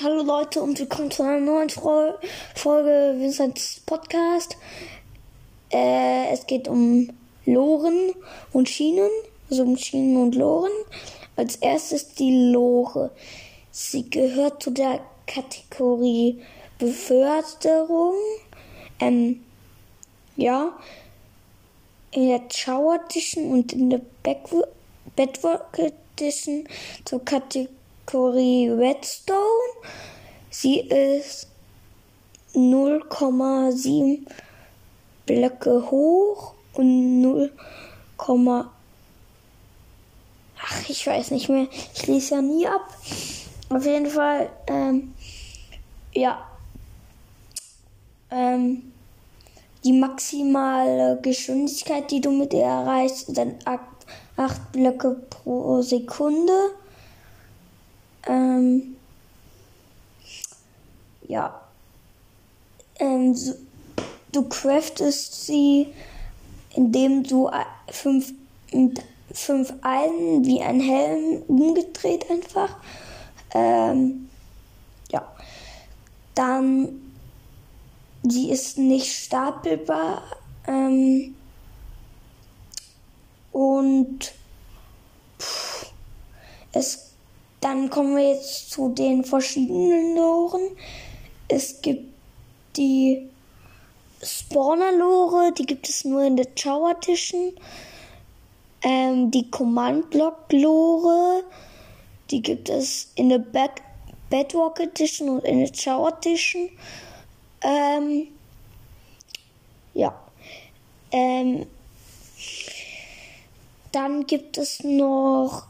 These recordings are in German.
Hallo Leute und willkommen zu einer neuen Folge Vincents Podcast. Äh, es geht um Loren und Schienen, also um Schienen und Loren. Als erstes die Lore. Sie gehört zu der Kategorie Beförderung. Ähm, ja, in der Shower Edition und in der Bedwork Edition zur Kategorie Kategorie Redstone. Sie ist 0,7 Blöcke hoch und 0, ach, ich weiß nicht mehr. Ich lese ja nie ab. Auf jeden Fall, ähm, ja. Ähm, die maximale Geschwindigkeit, die du mit ihr erreichst, sind 8 Blöcke pro Sekunde. Ähm, ja. Ähm, so, du craftest sie, indem du fünf, fünf Eisen wie ein Helm umgedreht einfach. Ähm, ja. Dann, sie ist nicht stapelbar. Ähm, und pff, es dann kommen wir jetzt zu den verschiedenen Loren. Es gibt die Spawner-Lore, die gibt es nur in der Tower Edition. Ähm, die Command-Block-Lore, die gibt es in der Back Bedrock Edition und in der Tower Edition. Ähm, ja. Ähm, dann gibt es noch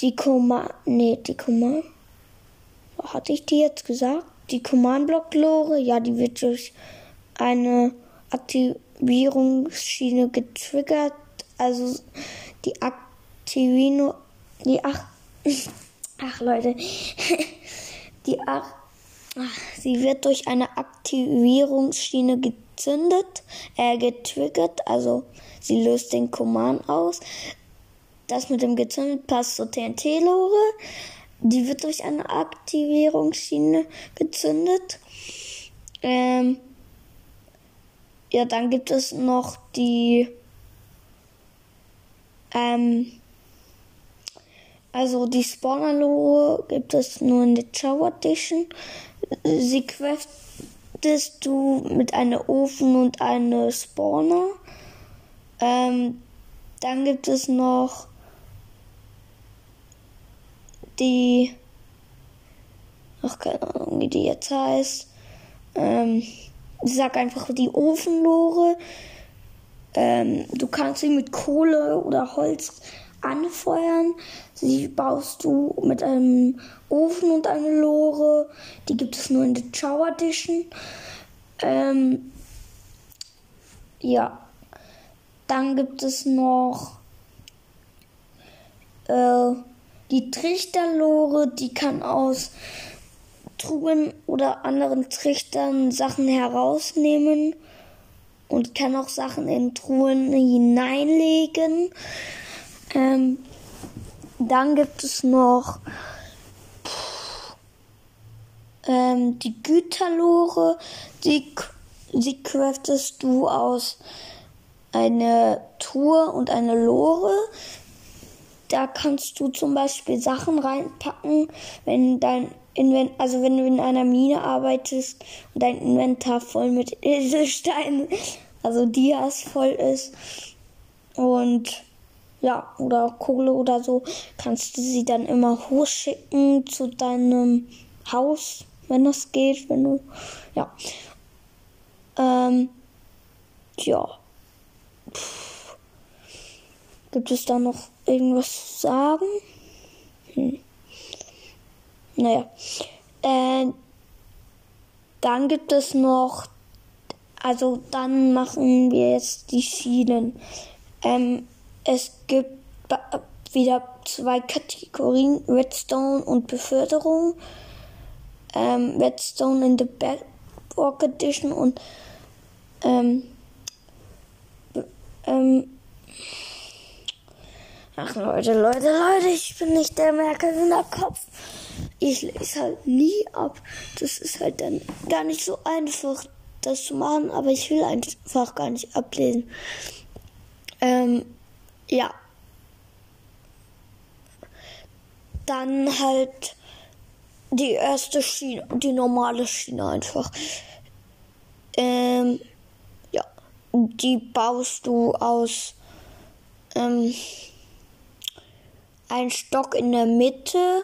die Command, nee, die Command, hatte ich die jetzt gesagt? Die Command-Block-Lore, ja, die wird durch eine Aktivierungsschiene getriggert. Also die Aktivierung, die ach, ach Leute, die ach, sie wird durch eine Aktivierungsschiene gezündet, äh, getriggert, also sie löst den Command aus. Das mit dem gezündet passt zur TNT-Lore. Die wird durch eine Aktivierungsschiene gezündet. Ähm, ja, dann gibt es noch die. Ähm, also die Spawner-Lore gibt es nur in der Shower Edition. Sie craftest du mit einem Ofen und einem Spawner. Ähm, dann gibt es noch die, ach keine Ahnung, wie die jetzt heißt. Ähm, ich sag einfach die Ofenlore. Ähm, du kannst sie mit Kohle oder Holz anfeuern. Sie baust du mit einem Ofen und einer Lore. Die gibt es nur in der Chow Edition. Ähm, ja. Dann gibt es noch äh, die Trichterlore, die kann aus Truhen oder anderen Trichtern Sachen herausnehmen und kann auch Sachen in Truhen hineinlegen. Ähm, dann gibt es noch ähm, die Güterlore, die, die craftest du aus einer Truhe und einer Lore. Da kannst du zum Beispiel Sachen reinpacken, wenn dein Invent also wenn du in einer Mine arbeitest und dein Inventar voll mit Edelsteinen, also Dias voll ist und ja, oder Kohle oder so, kannst du sie dann immer hochschicken zu deinem Haus, wenn das geht, wenn du, ja. Ähm, ja. Puh. Gibt es da noch irgendwas sagen? Hm. Naja. Äh, dann gibt es noch, also dann machen wir jetzt die Schienen. Ähm, es gibt wieder zwei Kategorien, Redstone und Beförderung. Ähm, Redstone in the Bedrock Edition und ähm, ähm, Ach Leute, Leute, Leute, ich bin nicht der Merkel in der Kopf. ich lese halt nie ab. Das ist halt dann gar nicht so einfach, das zu machen, aber ich will einfach gar nicht ablesen. Ähm, ja. Dann halt die erste Schiene, die normale Schiene einfach. Ähm, ja, die baust du aus ähm, ein Stock in der Mitte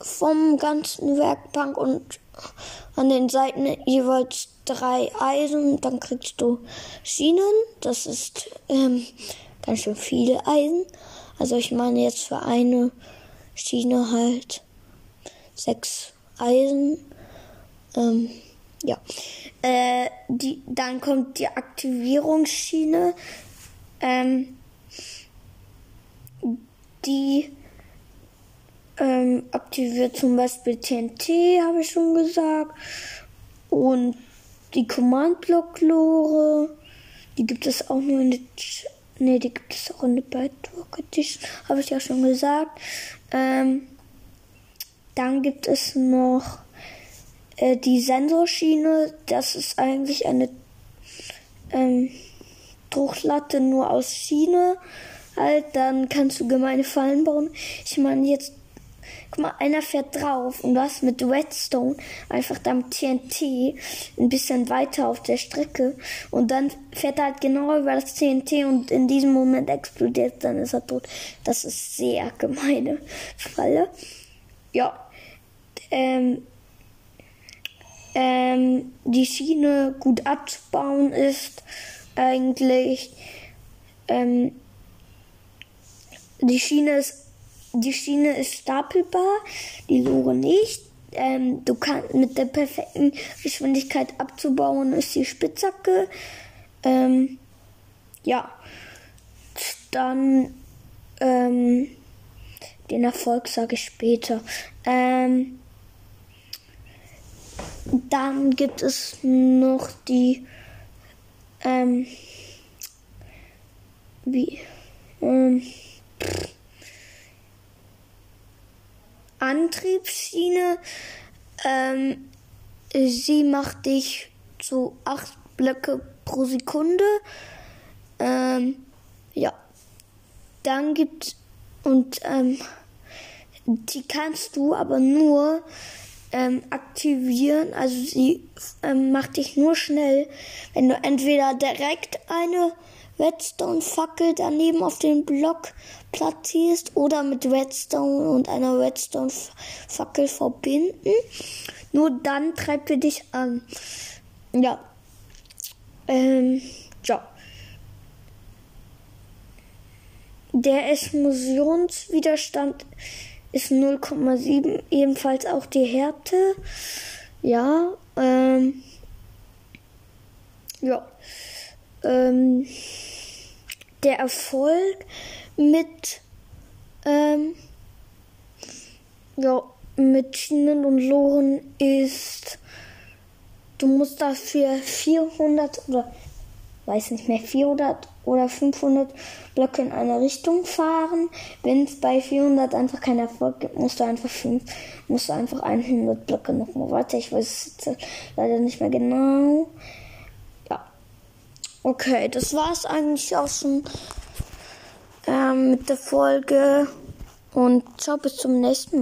vom ganzen Werkbank und an den Seiten jeweils drei Eisen. Dann kriegst du Schienen. Das ist ähm, ganz schön viele Eisen. Also ich meine jetzt für eine Schiene halt sechs Eisen. Ähm, ja. Äh, die, dann kommt die Aktivierungsschiene. Ähm, die ähm, aktiviert zum Beispiel TNT, habe ich schon gesagt. Und die Command-Block-Lore, die gibt es auch nur in der, ne, die gibt es auch in der Byte Edition, habe ich ja schon gesagt. Ähm, dann gibt es noch äh, die Sensorschiene, das ist eigentlich eine ähm, Druchlatte nur aus Schiene. Halt, dann kannst du gemeine Fallen bauen. Ich meine, jetzt Guck mal, einer fährt drauf und hast mit Redstone einfach dann TNT ein bisschen weiter auf der Strecke und dann fährt er halt genau über das TNT und in diesem Moment explodiert, dann ist er tot. Das ist sehr gemeine Falle. Ja. Ähm, ähm, die Schiene gut abzubauen ist eigentlich ähm, die Schiene ist die Schiene ist stapelbar, die Lore nicht. Ähm, du kannst mit der perfekten Geschwindigkeit abzubauen ist die Spitzhacke. Ähm, ja, dann ähm, den Erfolg sage ich später. Ähm, dann gibt es noch die ähm, wie ähm, Antriebsschiene. Ähm, sie macht dich zu acht Blöcke pro Sekunde. Ähm, ja. Dann gibt und ähm, die kannst du aber nur ähm, aktivieren. Also sie ähm, macht dich nur schnell, wenn du entweder direkt eine Redstone-Fackel daneben auf den Block platzierst oder mit Redstone und einer Redstone-Fackel verbinden. Nur dann treibt er dich an. Ja. Ähm, ja. Der Explosionswiderstand ist 0,7, ebenfalls auch die Härte. Ja, ähm, ja, ähm, der Erfolg mit, ähm, ja, mit Schienen und Loren ist, du musst dafür 400 oder weiß nicht mehr, 400 oder 500 Blöcke in eine Richtung fahren. Wenn es bei 400 einfach keinen Erfolg gibt, musst du einfach 5, musst du einfach 100 Blöcke nochmal weiter. Ich weiß es leider nicht mehr genau. Ja. Okay, das war es eigentlich auch schon ähm, mit der Folge. Und ciao, bis zum nächsten Mal.